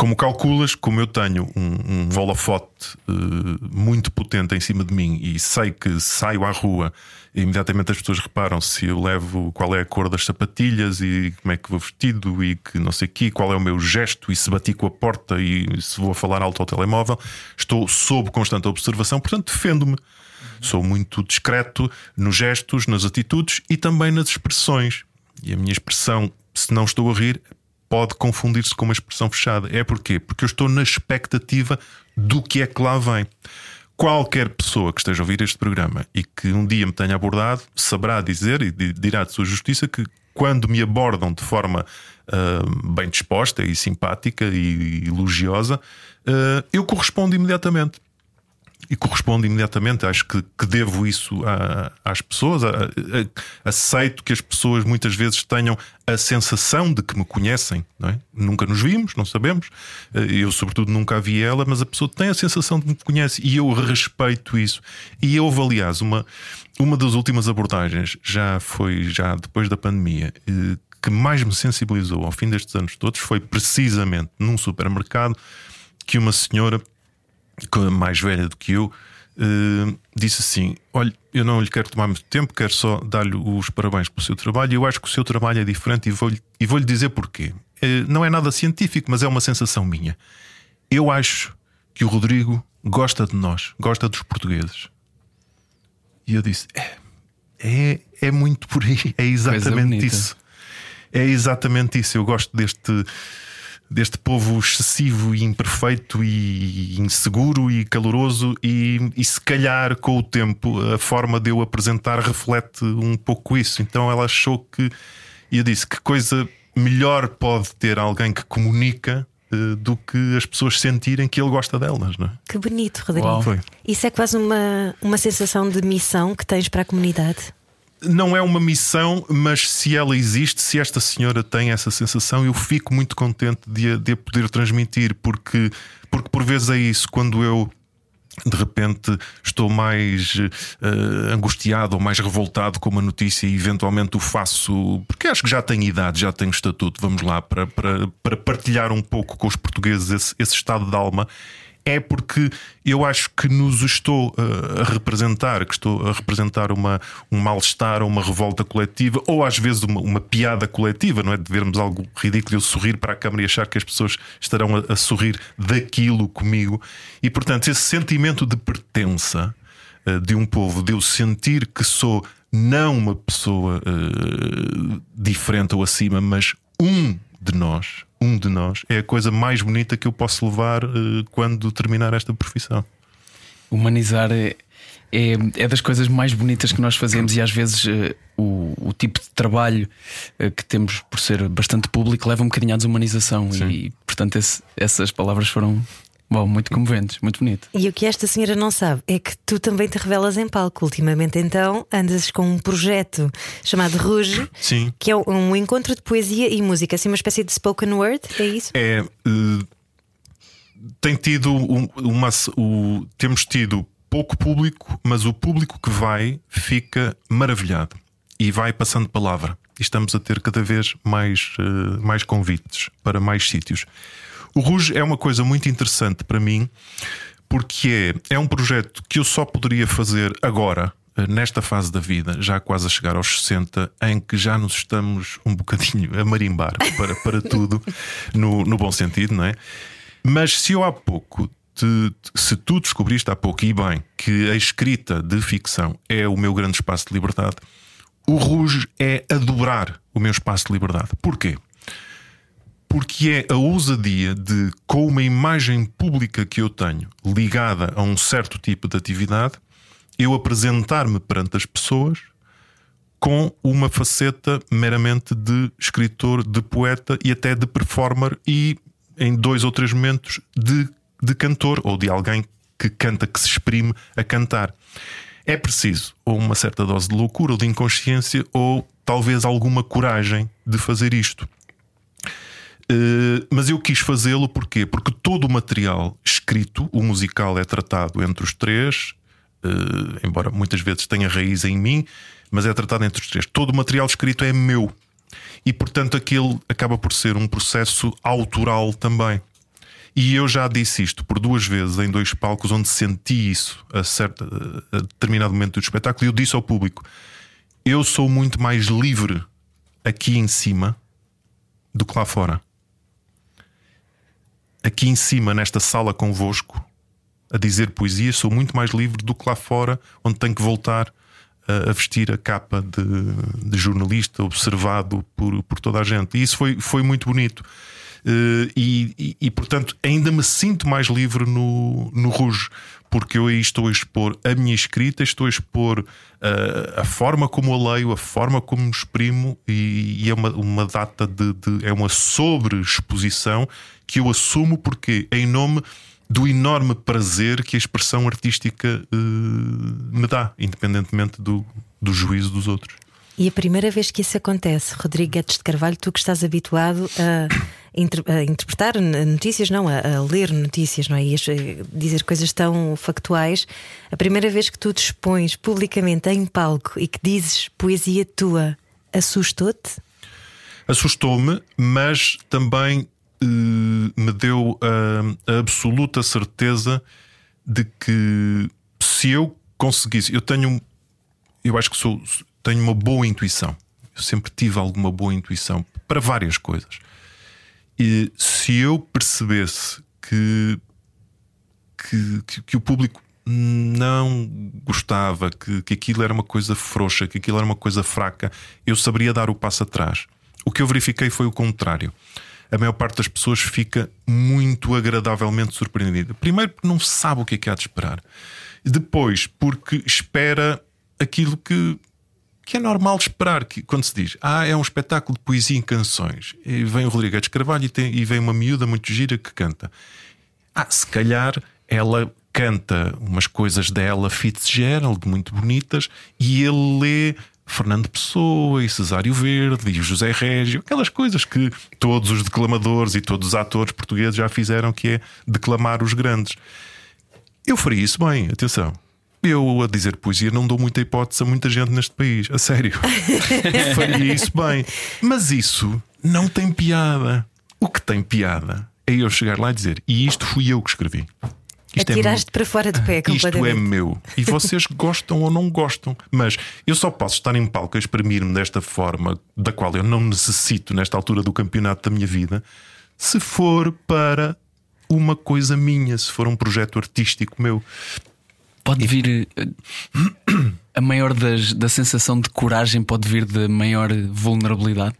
Speaker 5: como calculas, como eu tenho um, um uh, muito potente em cima de mim e sei que saio à rua imediatamente as pessoas reparam se eu levo qual é a cor das sapatilhas e como é que vou vestido e que não sei aqui, qual é o meu gesto e se bati com a porta e se vou a falar alto ao telemóvel, estou sob constante observação, portanto defendo-me. Sou muito discreto nos gestos, nas atitudes e também nas expressões. E a minha expressão, se não estou a rir, pode confundir-se com uma expressão fechada. É porquê? Porque eu estou na expectativa do que é que lá vem. Qualquer pessoa que esteja a ouvir este programa e que um dia me tenha abordado saberá dizer e dirá de sua justiça que quando me abordam de forma uh, bem disposta e simpática e elogiosa, uh, eu correspondo imediatamente e correspondo imediatamente. Acho que, que devo isso a, às pessoas. A, a, aceito que as pessoas muitas vezes tenham a sensação de que me conhecem. É? Nunca nos vimos, não sabemos. Eh, eu, sobretudo, nunca a vi ela, mas a pessoa tem a sensação de que me conhece e eu respeito isso. E houve, aliás, uma, uma das últimas abordagens, já foi já depois da pandemia, eh, que mais me sensibilizou ao fim destes anos todos foi precisamente num supermercado que uma senhora mais velha do que eu, uh, disse assim: Olha, eu não lhe quero tomar muito tempo, quero só dar-lhe os parabéns pelo seu trabalho. Eu acho que o seu trabalho é diferente e vou-lhe e vou dizer porquê. Uh, não é nada científico, mas é uma sensação minha. Eu acho que o Rodrigo gosta de nós, gosta dos portugueses. E eu disse: É, é, é muito por aí, é exatamente isso. É exatamente isso. Eu gosto deste deste povo excessivo e imperfeito e inseguro e caloroso e, e, se calhar com o tempo a forma de eu apresentar reflete um pouco isso. Então ela achou que e eu disse que coisa melhor pode ter alguém que comunica uh, do que as pessoas sentirem que ele gosta delas, não é?
Speaker 2: Que bonito, Rodrigo. Foi. Isso é quase uma, uma sensação de missão que tens para a comunidade
Speaker 5: não é uma missão, mas se ela existe, se esta senhora tem essa sensação, eu fico muito contente de de a poder transmitir, porque, porque por vezes é isso, quando eu de repente estou mais uh, angustiado ou mais revoltado com uma notícia e eventualmente o faço porque acho que já tenho idade, já tenho estatuto, vamos lá, para, para, para partilhar um pouco com os portugueses esse, esse estado de alma é porque eu acho que nos estou uh, a representar, que estou a representar uma, um mal-estar ou uma revolta coletiva, ou às vezes uma, uma, piada coletiva, não é? De vermos algo ridículo, eu sorrir para a câmara e achar que as pessoas estarão a, a sorrir daquilo comigo. E portanto, esse sentimento de pertença uh, de um povo, de eu sentir que sou não uma pessoa uh, diferente ou acima, mas um de nós, um de nós, é a coisa mais bonita que eu posso levar uh, quando terminar esta profissão.
Speaker 1: Humanizar é, é, é, das coisas mais bonitas que nós fazemos e às vezes uh, o, o, tipo de trabalho uh, que temos por ser bastante público leva um bocadinho à desumanização Sim. e, portanto, esse, essas palavras foram Bom, muito comoventes, muito bonito.
Speaker 2: E o que esta senhora não sabe é que tu também te revelas em palco. Ultimamente, então, andas com um projeto chamado Rouge,
Speaker 5: Sim.
Speaker 2: que é um encontro de poesia e música, assim, uma espécie de spoken word, é isso?
Speaker 5: É. Uh, tem tido uma. O, temos tido pouco público, mas o público que vai fica maravilhado e vai passando palavra. E estamos a ter cada vez mais, uh, mais convites para mais sítios. O Rouge é uma coisa muito interessante para mim, porque é, é um projeto que eu só poderia fazer agora, eh, nesta fase da vida, já quase a chegar aos 60, em que já nos estamos um bocadinho a marimbar para, para tudo, no, no bom sentido, não é? Mas se eu há pouco te, se tu descobriste há pouco e bem que a escrita de ficção é o meu grande espaço de liberdade, o Rouge é adorar o meu espaço de liberdade. Porquê? Porque é a ousadia de, com uma imagem pública que eu tenho ligada a um certo tipo de atividade, eu apresentar-me perante as pessoas com uma faceta meramente de escritor, de poeta e até de performer e, em dois ou três momentos, de, de cantor ou de alguém que canta, que se exprime a cantar. É preciso ou uma certa dose de loucura ou de inconsciência ou talvez alguma coragem de fazer isto. Uh, mas eu quis fazê-lo porquê? Porque todo o material escrito, o musical é tratado entre os três, uh, embora muitas vezes tenha raiz em mim, mas é tratado entre os três. Todo o material escrito é meu. E portanto aquele acaba por ser um processo autoral também. E eu já disse isto por duas vezes em dois palcos onde senti isso a, certa, a determinado momento do espetáculo. E eu disse ao público: eu sou muito mais livre aqui em cima do que lá fora aqui em cima, nesta sala convosco, a dizer poesia, sou muito mais livre do que lá fora, onde tenho que voltar a, a vestir a capa de, de, jornalista, observado por, por toda a gente. E isso foi, foi muito bonito. Uh, e, e, e, portanto, ainda me sinto mais livre no, no Rouge, porque eu aí estou a expor a minha escrita, estou a expor uh, a forma como a leio, a forma como me exprimo, e, e é uma, uma data de, de é uma sobre-exposição que eu assumo porque em nome do enorme prazer que a expressão artística uh, me dá, independentemente do, do juízo dos outros.
Speaker 2: E a primeira vez que isso acontece, Rodrigo Guedes de Carvalho, tu que estás habituado a, inter a interpretar notícias, não, a, a, ler notícias, não é? E a dizer coisas tão factuais, a primeira vez que tu te expões publicamente em palco e que dizes poesia tua, assustou-te?
Speaker 5: Assustou-me, mas também uh, me deu a, a absoluta certeza de que se eu conseguisse, eu tenho, eu acho que sou, tenho uma boa intuição. Eu sempre tive alguma boa intuição para várias coisas. E se eu percebesse que, que, que, que o público não gostava, que, que aquilo era uma coisa frouxa, que aquilo era uma coisa fraca, eu saberia dar o passo atrás. O que eu verifiquei foi o contrário a maior parte das pessoas fica muito agradavelmente surpreendida. Primeiro, porque não sabe o que é que há de esperar. Depois, porque espera aquilo que, que é normal de esperar. Que, quando se diz, ah, é um espetáculo de poesia em canções, e vem o Rodrigues Carvalho e, tem, e vem uma miúda muito gira que canta. Ah, se calhar ela canta umas coisas dela Fitzgerald muito bonitas e ele lê Fernando Pessoa e Cesário Verde e José Régio, aquelas coisas que todos os declamadores e todos os atores portugueses já fizeram, que é declamar os grandes. Eu faria isso bem, atenção. Eu a dizer poesia não dou muita hipótese a muita gente neste país, a sério. faria isso bem. Mas isso não tem piada. O que tem piada é eu chegar lá e dizer: E isto fui eu que escrevi.
Speaker 2: Isto Atiraste é para fora de pé
Speaker 5: Isto é meu. E vocês gostam ou não gostam. Mas eu só posso estar em palco a exprimir-me desta forma, da qual eu não necessito nesta altura do campeonato da minha vida, se for para uma coisa minha, se for um projeto artístico meu.
Speaker 1: Pode vir. eh, A maior das, da sensação de coragem pode vir da maior vulnerabilidade.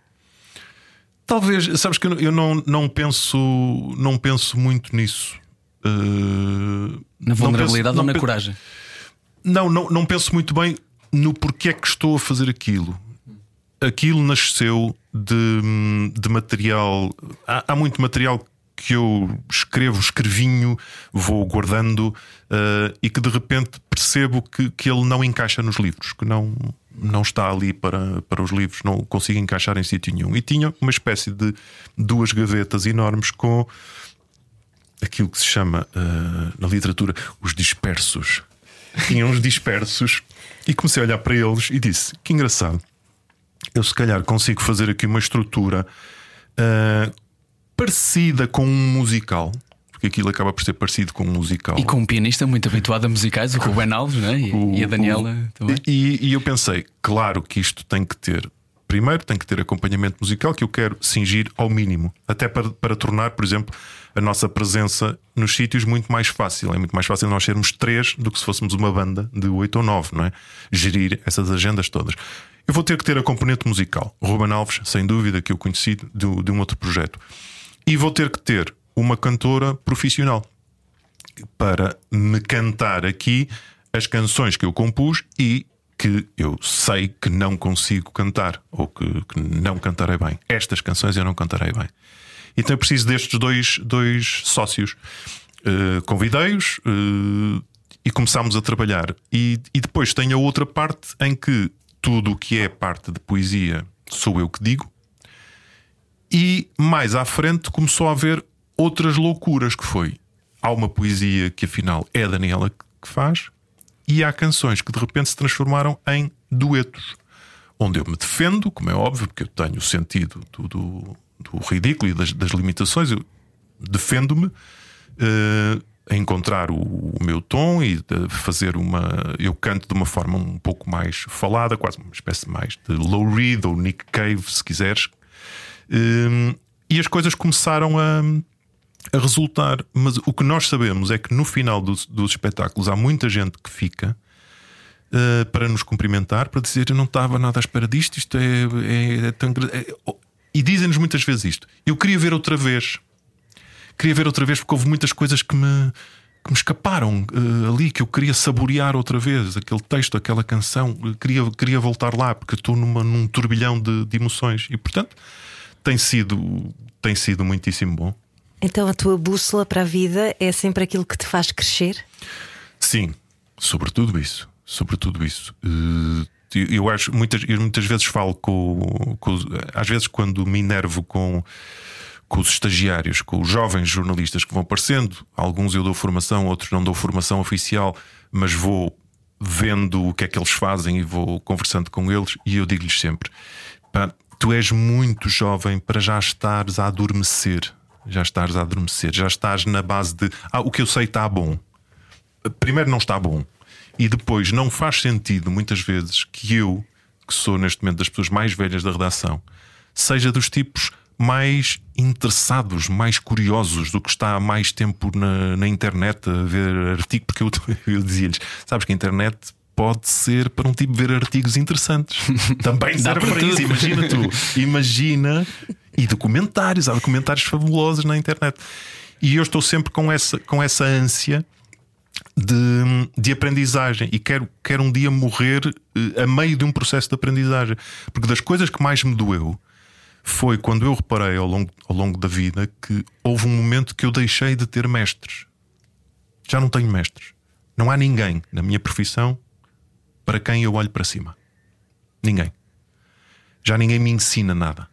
Speaker 5: Talvez, sabes que eu, não, não penso não penso muito nisso. Uh,
Speaker 1: Na
Speaker 5: não
Speaker 1: vulnerabilidade
Speaker 5: penso-
Speaker 1: ou na coragem?
Speaker 5: Não, não, não penso muito bem no porquê é que estou a fazer aquilo. Aquilo nasceu de, de material. Há, há muito material que eu escrevo, escrevinho, vou guardando eh, e que de repente percebo que, que ele não encaixa nos livros, que não, não está ali para, para os livros, não consigo encaixar em sítio nenhum. E tinha uma espécie de duas gavetas enormes com aquilo que se chama eh, na literatura os dispersos. Tinha uns dispersos e comecei a olhar para eles e disse: Que engraçado, eu se calhar consigo fazer aqui uma estrutura eh, parecida com um musical, porque aquilo acaba por ser parecido com um musical.
Speaker 1: E com um pianista muito habituado a musicais, o Ruben Alves né? e,
Speaker 5: O-
Speaker 1: e a Daniela
Speaker 5: o-
Speaker 1: também.
Speaker 5: E, e eu pensei, claro que isto tem que ter. Primeiro tem que ter acompanhamento musical que eu quero cingir ao mínimo, até para, para tornar, por exemplo, a nossa presença nos sítios muito mais fácil. É muito mais fácil nós sermos três do que se fôssemos uma banda de oito ou nove, não é? Gerir essas agendas todas. Eu vou ter que ter a componente musical. Ruben Alves, sem dúvida, que eu conheci de, de um outro projeto. E vou ter que ter uma cantora profissional para me cantar aqui as canções que eu compus e que eu sei que não consigo cantar ou que, que não cantarei bem. Estas canções eu não cantarei bem. Então eu preciso destes dois, dois sócios. Eh, Convidei-os eh, e começámos a trabalhar. E, e depois tem a outra parte em que tudo o que é parte de poesia sou eu que digo. E mais à frente começou a haver outras loucuras que foi. Há uma poesia que afinal é a Daniela que faz, e há canções que de repente se transformaram em duetos, onde eu me defendo, como é óbvio, porque eu tenho o sentido do, do, do ridículo e das, das limitações, eu defendo-me eh, a encontrar o, o meu tom e fazer uma. Eu canto de uma forma um pouco mais falada, quase uma espécie mais de Low Reed ou Nick Cave, se quiseres. Hum, e as coisas começaram a, a resultar. Mas o que nós sabemos é que no final dos, dos espetáculos há muita gente que fica uh, para nos cumprimentar, para dizer eu não estava nada à espera disto, isto é, é- é tão. é- oh", e dizem-nos muitas vezes isto. Eu queria ver outra vez. Queria ver outra vez porque houve muitas coisas que me, que me escaparam uh, ali, que eu queria saborear outra vez. Aquele texto, aquela canção. Queria, queria voltar lá porque estou num turbilhão de, de emoções. E portanto tem sido, tem sido muitíssimo bom.
Speaker 2: Então a tua bússola para a vida é sempre aquilo que te faz crescer?
Speaker 5: Sim, sobretudo isso. Sobretudo isso. Eh, eu- acho muitas, eu muitas vezes falo com, com às vezes quando me enervo com, com os estagiários, com os jovens jornalistas que vão aparecendo, alguns eu dou formação, outros não dou formação oficial, mas vou vendo o que é que eles fazem e vou conversando com eles e eu digo-lhes sempre: "Pá, tu és muito jovem para já estares a adormecer. Já estás a adormecer, já estás na base de ah, o que eu sei está bom. Primeiro não está bom. E depois não faz sentido muitas vezes que eu, que sou neste momento das pessoas mais velhas da redação, seja dos tipos mais interessados, mais curiosos do que está há mais tempo na, na internet a ver artigos, porque eu, eu dizia-lhes: sabes que a internet pode ser para um tipo ver artigos interessantes. Também
Speaker 1: Dá para
Speaker 5: isso. Imagina tu, imagina. E documentários, há documentários fabulosos na internet. E eu estou sempre com essa, com essa ânsia de, de aprendizagem e quero, quero um dia morrer eh, a meio de um processo de aprendizagem. Porque das coisas que mais me doeu foi quando eu reparei ao longo, ao longo da vida que houve um momento que eu deixei de ter mestres. Já não tenho mestres. Não há ninguém na minha profissão para quem eu olho para cima. Ninguém. Já ninguém me ensina nada.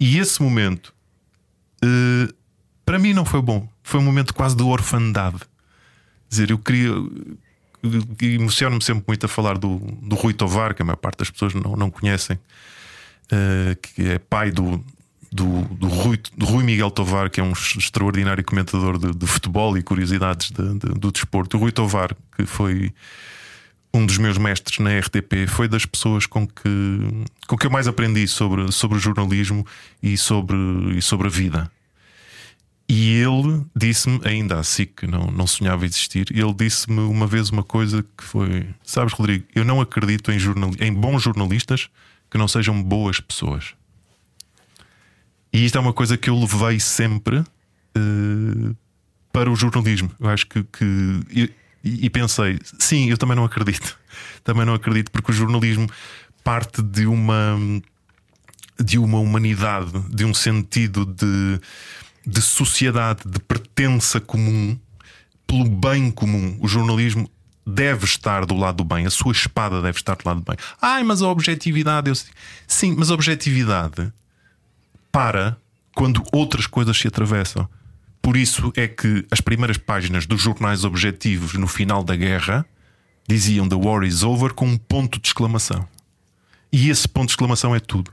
Speaker 5: E esse momento, eh, para mim, não foi bom. Foi um momento quase de orfandade. Quer dizer, eu queria. Emociono-me sempre muito a falar do, do Rui Tovar, que a maior parte das pessoas não, não conhecem, eh, que é pai do, do, do, Rui, do Rui Miguel Tovar, que é um extraordinário comentador de, de futebol e curiosidades de- de- do desporto. O Rui Tovar, que foi um dos meus mestres na RTP, foi das pessoas com que, com que eu mais aprendi sobre, sobre jornalismo e sobre, e sobre a vida. E ele disse-me, ainda assim que não, não sonhava existir, ele disse-me uma vez uma coisa que foi: Sabes, Rodrigo, eu não acredito em, jornal, em bons jornalistas que não sejam boas pessoas. E isto é uma coisa que eu levei sempre uh, para o jornalismo. Eu acho que. que e, e pensei, sim, eu também não acredito. Também não acredito, porque o jornalismo parte de uma de uma humanidade, de um sentido de, de sociedade, de pertença comum, pelo bem comum. O jornalismo deve estar do lado do bem, a sua espada deve estar do lado do bem. Ai, mas a objetividade. Eu... Sim, mas a objetividade para quando outras coisas se atravessam. Por isso é que as primeiras páginas dos jornais objetivos no final da guerra diziam The War is over com um ponto de exclamação. E esse ponto de exclamação é tudo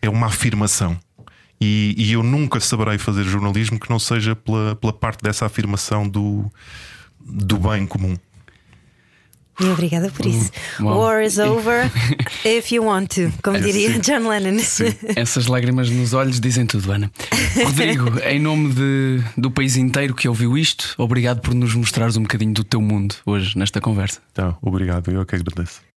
Speaker 5: é uma afirmação. E, e, eu nunca saberei fazer jornalismo que não seja pela, pela parte dessa afirmação do, do bem comum.
Speaker 2: E obrigada por isso. Wow. War is over if you want to, como é, diria sim. John Lennon.
Speaker 1: Sim. Essas lágrimas nos olhos dizem tudo, Ana. Rodrigo, em nome de, do país inteiro que ouviu isto, obrigado por nos mostrares um bocadinho do teu mundo hoje nesta conversa.
Speaker 5: Então, obrigado, eu que agradeço.